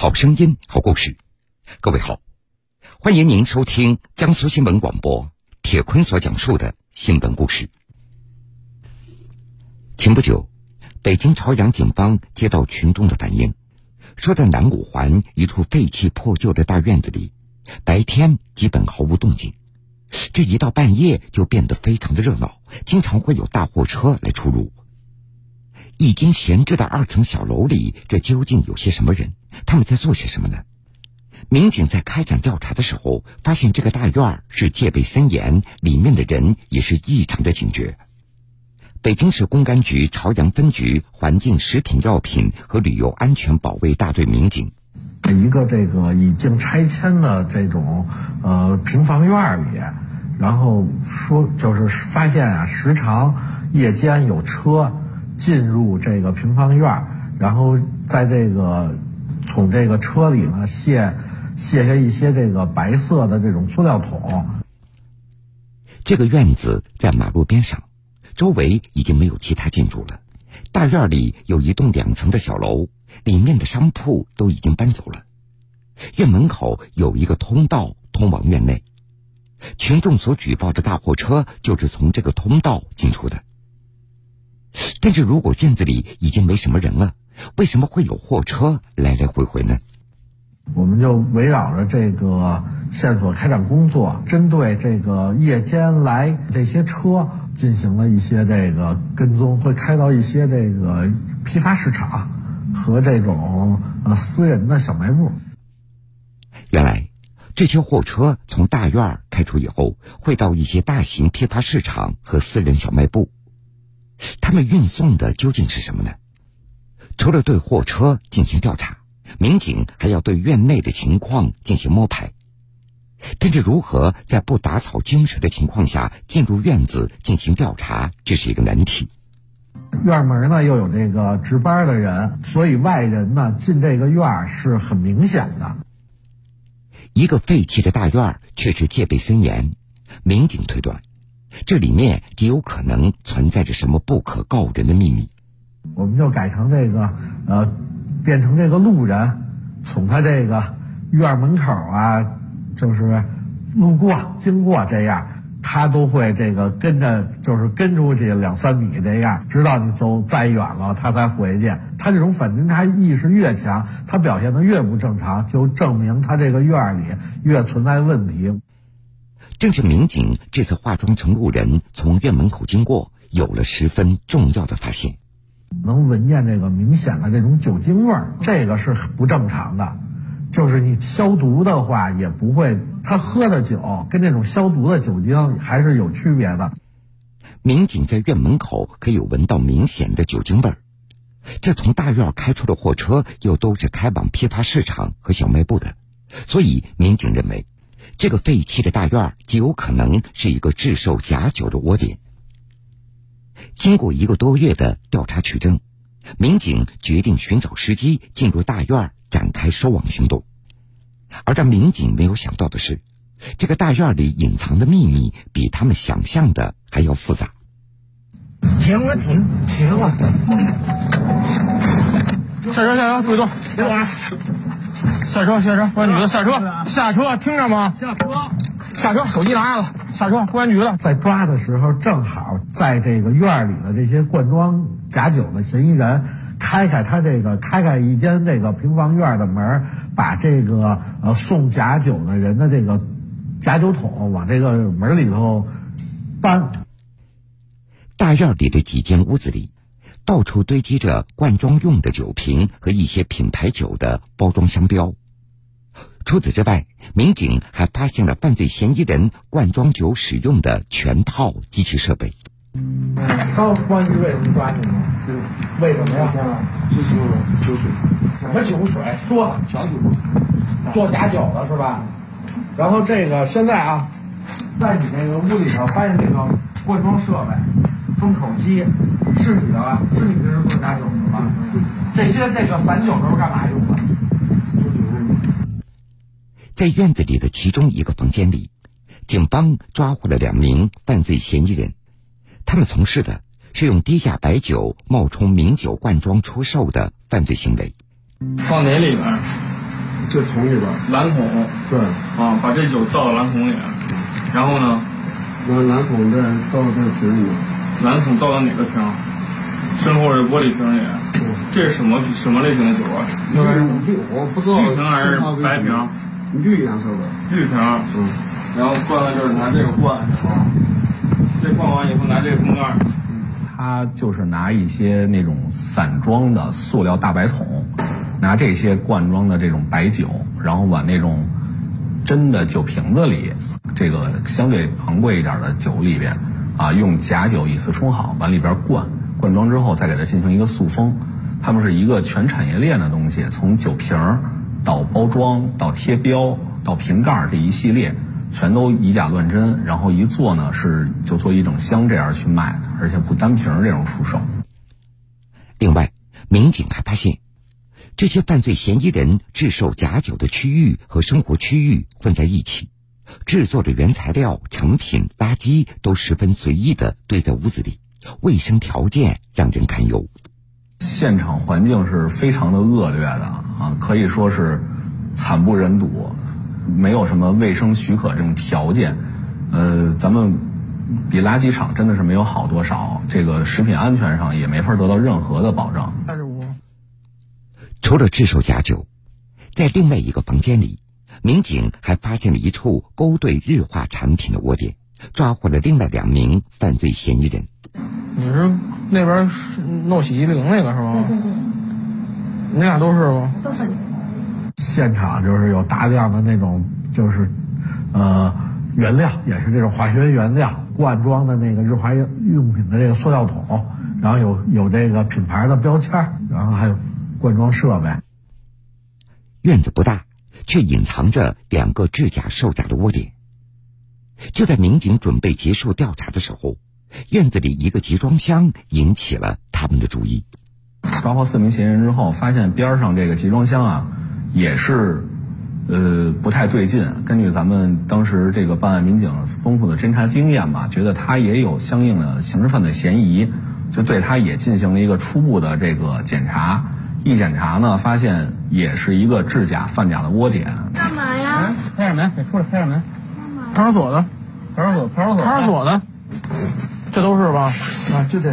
好声音，好故事。各位好，欢迎您收听江苏新闻广播铁坤所讲述的新闻故事。前不久，北京朝阳警方接到群众的反映，说在南五环一处废弃破旧的大院子里，白天基本毫无动静，这一到半夜就变得非常的热闹，经常会有大货车来出入。已经闲置的二层小楼里，这究竟有些什么人？他们在做些什么呢？民警在开展调查的时候，发现这个大院是戒备森严，里面的人也是异常的警觉。北京市公安局朝阳分局环境、食品药品和旅游安全保卫大队民警，一个这个已经拆迁的这种呃平房院里，然后说就是发现啊，时常夜间有车。进入这个平房院，然后在这个从这个车里呢卸卸下一些这个白色的这种塑料桶。这个院子在马路边上，周围已经没有其他建筑了。大院里有一栋两层的小楼，里面的商铺都已经搬走了。院门口有一个通道通往院内，群众所举报的大货车就是从这个通道进出的。但是如果院子里已经没什么人了，为什么会有货车来来回回呢？我们就围绕着这个线索开展工作，针对这个夜间来这些车进行了一些这个跟踪，会开到一些这个批发市场和这种呃私人的小卖部。原来，这些货车从大院开出以后，会到一些大型批发市场和私人小卖部。他们运送的究竟是什么呢？除了对货车进行调查，民警还要对院内的情况进行摸排。但是，如何在不打草惊蛇的情况下进入院子进行调查，这是一个难题。院门呢又有这个值班的人，所以外人呢进这个院是很明显的。一个废弃的大院却是戒备森严，民警推断。这里面极有可能存在着什么不可告人的秘密。我们就改成这个，呃，变成这个路人，从他这个院门口啊，就是路过、经过这样，他都会这个跟着，就是跟出去两三米这样，直到你走再远了，他才回去。他这种反侦查意识越强，他表现的越不正常，就证明他这个院里越存在问题。正是民警这次化妆成路人从院门口经过，有了十分重要的发现，能闻见这个明显的这种酒精味儿，这个是不正常的。就是你消毒的话，也不会，他喝的酒跟那种消毒的酒精还是有区别的。民警在院门口可以闻到明显的酒精味儿，这从大院开出的货车又都是开往批发市场和小卖部的，所以民警认为。这个废弃的大院极有可能是一个制售假酒的窝点。经过一个多月的调查取证，民警决定寻找时机进入大院展开收网行动。而让民警没有想到的是，这个大院里隐藏的秘密比他们想象的还要复杂。停了，停，停了！下车，下车，注意动！别动啊！下车，下车，公安局的下车，下车，听着吗？下车，下车，手机拿下了，下车，公安局的。在抓的时候，正好在这个院里的这些灌装假酒的嫌疑人，开开他这个开开一间这个平房院的门，把这个呃送假酒的人的这个假酒桶往这个门里头搬。大院里的几间屋子里。到处堆积着灌装用的酒瓶和一些品牌酒的包装商标。除此之外，民警还发现了犯罪嫌疑人灌装酒使用的全套机器设备。高公安局为什么抓你呢？为什么呀？就是酒水。什么酒水？说假酒，做假酒的是吧？然后这个现在啊，在你那个屋里头发现这个灌装设备。封口机是你的吧？是你平时做假酒的吧？这些这个散酒都是干嘛用的？在院子里的其中一个房间里，警方抓获了两名犯罪嫌疑人，他们从事的是用低价白酒冒充名酒灌装出售的犯罪行为。放哪里面？这桶里边，蓝桶对，啊，把这酒倒到蓝桶里，然后呢，拿蓝桶再倒到这瓶里面。蓝桶倒到哪个瓶？身后这玻璃瓶里。这是什么什么类型的酒啊？绿绿，我不知道绿瓶还是白瓶？绿颜色的。绿瓶。嗯。然后灌到这儿，拿这个灌，是吧？这灌完以后拿这个封盖。他就是拿一些那种散装的塑料大白桶，拿这些灌装的这种白酒，然后往那种真的酒瓶子里，这个相对昂贵一点的酒里边，啊，用假酒以次充好，往里边灌，灌装之后再给它进行一个塑封。他们是一个全产业链的东西，从酒瓶儿到包装到贴标到瓶盖这一系列。全都以假乱真，然后一做呢是就做一整箱这样去卖，而且不单瓶这种出售。另外，民警还发现，这些犯罪嫌疑人制售假酒的区域和生活区域混在一起，制作的原材料、成品、垃圾都十分随意的堆在屋子里，卫生条件让人堪忧。现场环境是非常的恶劣的啊，可以说是惨不忍睹。没有什么卫生许可这种条件，呃，咱们比垃圾场真的是没有好多少。这个食品安全上也没法得到任何的保证。除了制售假酒，在另外一个房间里，民警还发现了一处勾兑日化产品的窝点，抓获了另外两名犯罪嫌疑人。你是那边弄洗衣灵那个是吗？对对对。你俩都是吗？都是。现场就是有大量的那种，就是，呃，原料也是这种化学原料罐装的那个日化用品的这个塑料桶，然后有有这个品牌的标签，然后还有罐装设备。院子不大，却隐藏着两个制假售假的窝点。就在民警准备结束调查的时候，院子里一个集装箱引起了他们的注意。抓获四名嫌疑人之后，发现边上这个集装箱啊。也是，呃，不太对劲。根据咱们当时这个办案民警丰富的侦查经验吧，觉得他也有相应的刑事犯罪嫌疑，就对他也进行了一个初步的这个检查。一检查呢，发现也是一个制假贩假的窝点。干嘛呀？开下门，给出来，开下门。干派出所的，派出所，派出所，派出所的。这都是吧？啊，就这，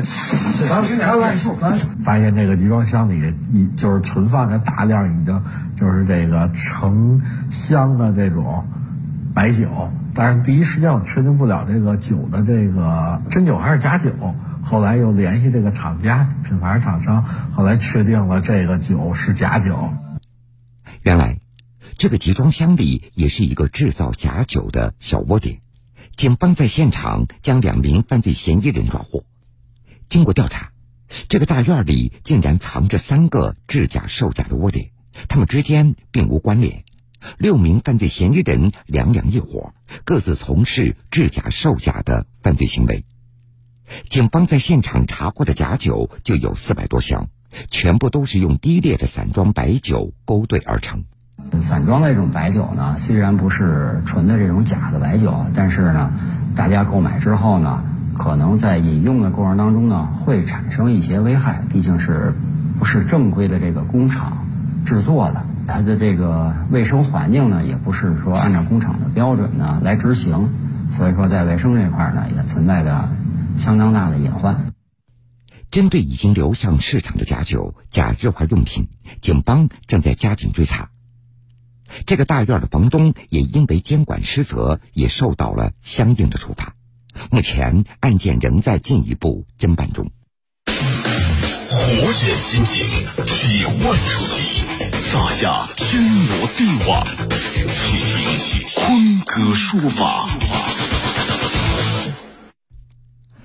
咱们给你看看数，发现这个集装箱里已就是存放着大量已经就是这个成箱的这种白酒，但是第一时间我确定不了这个酒的这个真酒还是假酒。后来又联系这个厂家品牌厂商，后来确定了这个酒是假酒。原来，这个集装箱里也是一个制造假酒的小窝点。警方在现场将两名犯罪嫌疑人抓获。经过调查，这个大院里竟然藏着三个制假售假的窝点，他们之间并无关联。六名犯罪嫌疑人两两一伙，各自从事制假售假的犯罪行为。警方在现场查获的假酒就有四百多箱，全部都是用低劣的散装白酒勾兑而成。散装的这种白酒呢，虽然不是纯的这种假的白酒，但是呢，大家购买之后呢，可能在饮用的过程当中呢，会产生一些危害。毕竟是不是正规的这个工厂制作的，它的这个卫生环境呢，也不是说按照工厂的标准呢来执行，所以说在卫生这块呢，也存在着相当大的隐患。针对已经流向市场的假酒、假日化用品，警方正在加紧追查。这个大院的房东也因为监管失责，也受到了相应的处罚。目前案件仍在进一步侦办中。火眼金睛，铁腕出击，撒下天罗地网，请听坤哥说法。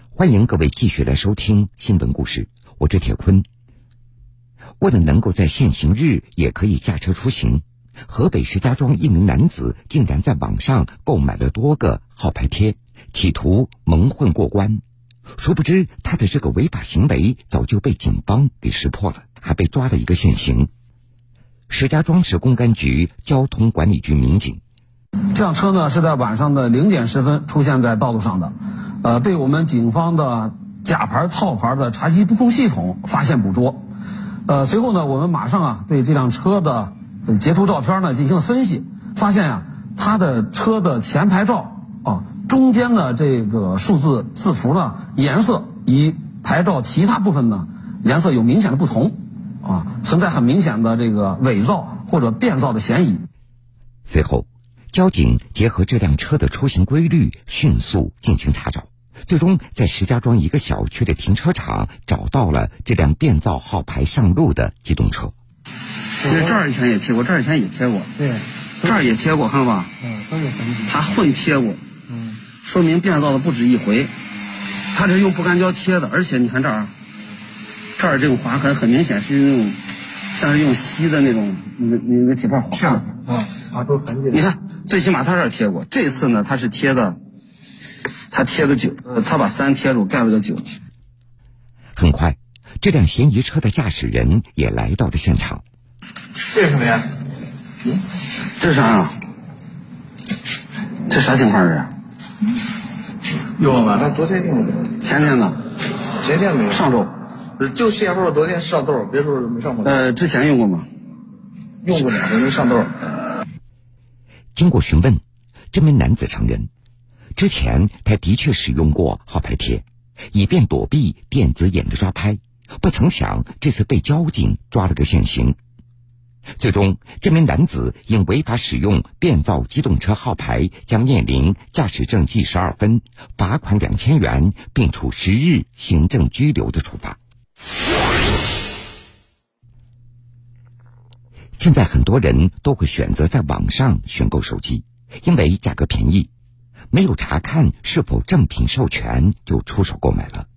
欢迎各位继续来收听新闻故事，我是铁坤。为了能够在限行日也可以驾车出行。河北石家庄一名男子竟然在网上购买了多个号牌贴，企图蒙混过关。殊不知，他的这个违法行为早就被警方给识破了，还被抓了一个现行。石家庄市公安局交通管理局民警，这辆车呢是在晚上的零点十分出现在道路上的，呃，被我们警方的假牌套牌的查缉布控系统发现捕捉。呃，随后呢，我们马上啊对这辆车的。截图照片呢进行了分析，发现呀，他的车的前牌照啊中间的这个数字字符呢颜色与牌照其他部分呢颜色有明显的不同，啊，存在很明显的这个伪造或者变造的嫌疑。随后，交警结合这辆车的出行规律，迅速进行查找，最终在石家庄一个小区的停车场找到了这辆变造号牌上路的机动车。其实这儿以前也贴过，这儿以前也贴过，对，这儿也贴过，看到吧，嗯，都有痕迹。他混贴过，嗯，说明变造了不止一回。他这用不干胶贴的，而且你看这儿，这儿这种划痕很明显是那种，像是用锡的那种那个那个铁片划的。啊，划出痕迹你看，最起码他这儿贴过，这次呢他是贴的，他贴的九，呃，他把三贴住，盖了个九。很快，这辆嫌疑车的驾驶人也来到了现场。这是什么呀？这是啥啊？这啥情况啊？用了那昨天用的，前天的，前天没有，上周，就邂逅昨天上豆，别说没上过，呃，之前用过吗？用过两回没上豆。经过询问，这名男子承认，之前他的确使用过号牌贴，以便躲避电子眼的抓拍，不曾想这次被交警抓了个现行。最终，这名男子因违法使用变造机动车号牌，将面临驾驶证记十二分、罚款两千元，并处十日行政拘留的处罚。现在很多人都会选择在网上选购手机，因为价格便宜，没有查看是否正品授权就出手购买了。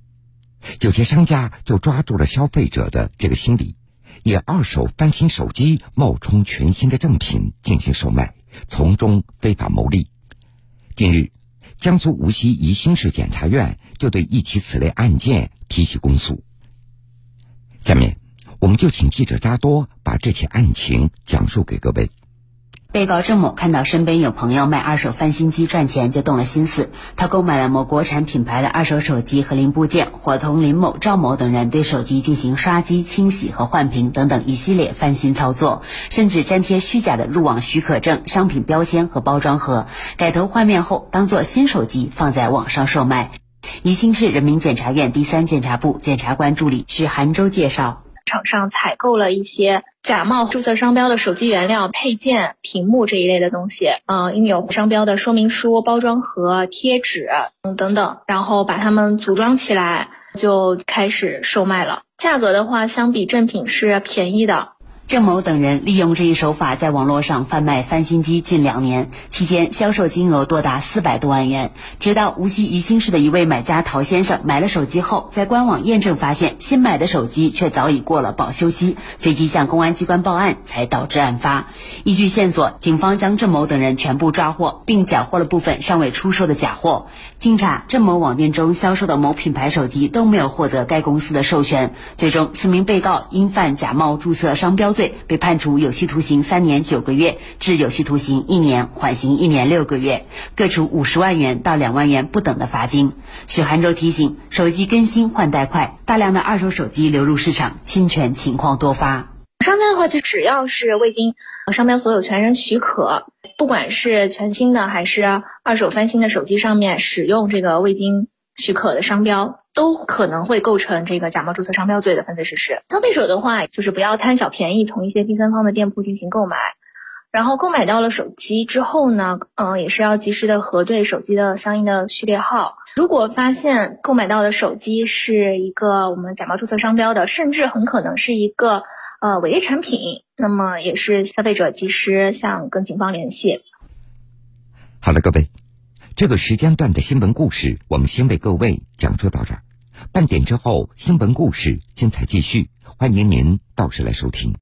有些商家就抓住了消费者的这个心理。以二手翻新手机冒充全新的正品进行售卖，从中非法牟利。近日，江苏无锡宜兴市检察院就对一起此类案件提起公诉。下面，我们就请记者扎多把这起案情讲述给各位。被告郑某看到身边有朋友卖二手翻新机赚钱，就动了心思。他购买了某国产品牌的二手手机和零部件，伙同林某、赵某等人对手机进行刷机、清洗和换屏等等一系列翻新操作，甚至粘贴虚假的入网许可证、商品标签和包装盒，改头换面后当做新手机放在网上售卖。宜兴市人民检察院第三检察部检察官助理许涵洲介绍。厂商采购了一些假冒注册商标的手机原料、配件、屏幕这一类的东西，嗯，印有商标的说明书、包装盒、贴纸，嗯等等，然后把它们组装起来，就开始售卖了。价格的话，相比正品是便宜的。郑某等人利用这一手法，在网络上贩卖翻新机近两年，期间销售金额多达四百多万元。直到无锡宜兴市的一位买家陶先生买了手机后，在官网验证发现新买的手机却早已过了保修期，随即向公安机关报案，才导致案发。依据线索，警方将郑某等人全部抓获，并缴获了部分尚未出售的假货。经查，郑某网店中销售的某品牌手机都没有获得该公司的授权。最终，四名被告因犯假冒注册商标罪，被判处有期徒刑三年九个月至有期徒刑一年，缓刑一年六个月，各处五十万元到两万元不等的罚金。许涵洲提醒：手机更新换代快，大量的二手手机流入市场，侵权情况多发。商家的话，就只要是未经商标所有权人许可，不管是全新的还是二手翻新的手机上面使用这个未经许可的商标，都可能会构成这个假冒注册商标罪的犯罪事实。消费者的话，就是不要贪小便宜，从一些第三方的店铺进行购买。然后购买到了手机之后呢，嗯，也是要及时的核对手机的相应的序列号。如果发现购买到的手机是一个我们假冒注册商标的，甚至很可能是一个呃伪劣产品，那么也是消费者及时向跟警方联系。好了，各位，这个时间段的新闻故事我们先为各位讲述到这儿。半点之后，新闻故事精彩继续，欢迎您到时来收听。